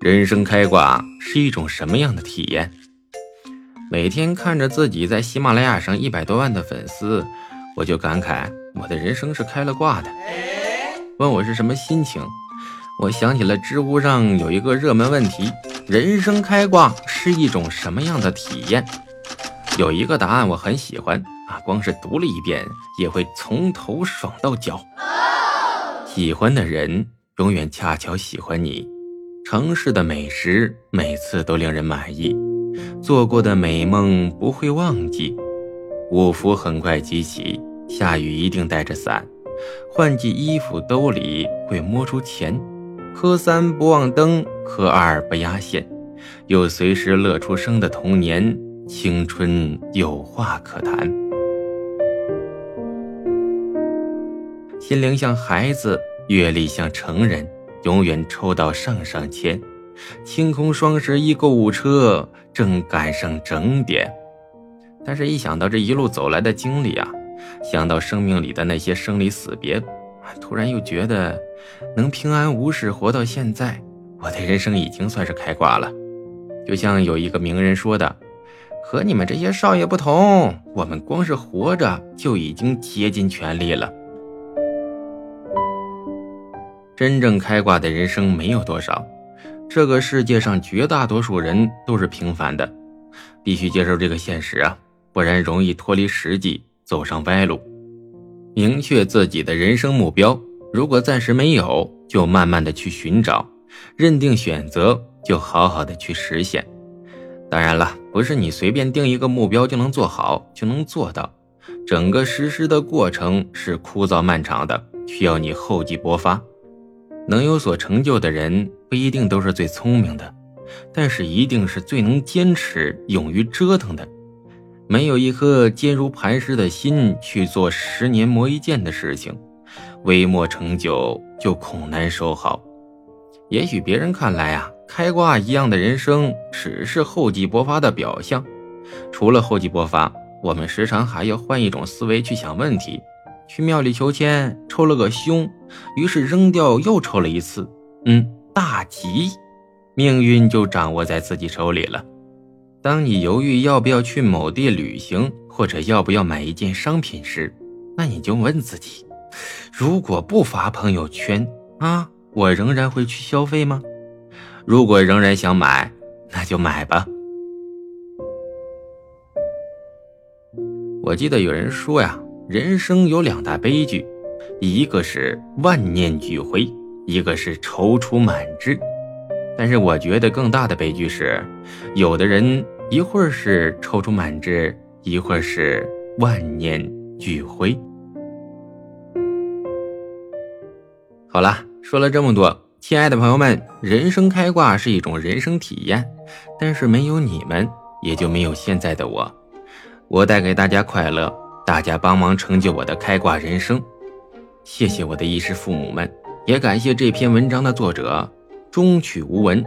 人生开挂是一种什么样的体验？每天看着自己在喜马拉雅上一百多万的粉丝，我就感慨我的人生是开了挂的。问我是什么心情？我想起了知乎上有一个热门问题：人生开挂是一种什么样的体验？有一个答案我很喜欢啊，光是读了一遍也会从头爽到脚。喜欢的人永远恰巧喜欢你。城市的美食每次都令人满意，做过的美梦不会忘记。五福很快集齐，下雨一定带着伞，换季衣服兜里会摸出钱。科三不忘灯，科二不压线，有随时乐出声的童年，青春有话可谈。心灵像孩子，阅历像成人。永远抽到上上签，清空双十一购物车，正赶上整点。但是，一想到这一路走来的经历啊，想到生命里的那些生离死别，突然又觉得能平安无事活到现在，我的人生已经算是开挂了。就像有一个名人说的：“和你们这些少爷不同，我们光是活着就已经竭尽全力了。”真正开挂的人生没有多少，这个世界上绝大多数人都是平凡的，必须接受这个现实啊，不然容易脱离实际，走上歪路。明确自己的人生目标，如果暂时没有，就慢慢的去寻找；认定选择，就好好的去实现。当然了，不是你随便定一个目标就能做好，就能做到，整个实施的过程是枯燥漫长的，需要你厚积薄发。能有所成就的人不一定都是最聪明的，但是一定是最能坚持、勇于折腾的。没有一颗坚如磐石的心去做十年磨一剑的事情，微末成就就恐难收好。也许别人看来啊，开挂一样的人生只是厚积薄发的表象。除了厚积薄发，我们时常还要换一种思维去想问题。去庙里求签，抽了个凶，于是扔掉又抽了一次，嗯，大吉，命运就掌握在自己手里了。当你犹豫要不要去某地旅行，或者要不要买一件商品时，那你就问自己：如果不发朋友圈啊，我仍然会去消费吗？如果仍然想买，那就买吧。我记得有人说呀。人生有两大悲剧，一个是万念俱灰，一个是踌躇满志。但是我觉得更大的悲剧是，有的人一会儿是踌躇满志，一会儿是万念俱灰。好了，说了这么多，亲爱的朋友们，人生开挂是一种人生体验，但是没有你们，也就没有现在的我。我带给大家快乐。大家帮忙成就我的开挂人生，谢谢我的衣食父母们，也感谢这篇文章的作者中曲无闻。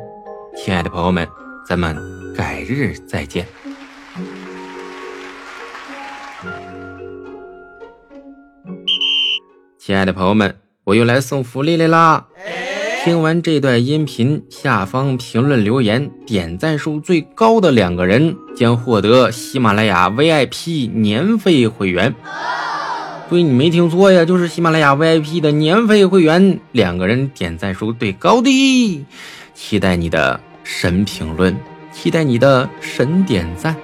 亲爱的朋友们，咱们改日再见。亲爱的朋友们，我又来送福利来啦！听完这段音频，下方评论留言点赞数最高的两个人将获得喜马拉雅 VIP 年费会员。对，你没听错呀，就是喜马拉雅 VIP 的年费会员。两个人点赞数最高的，期待你的神评论，期待你的神点赞。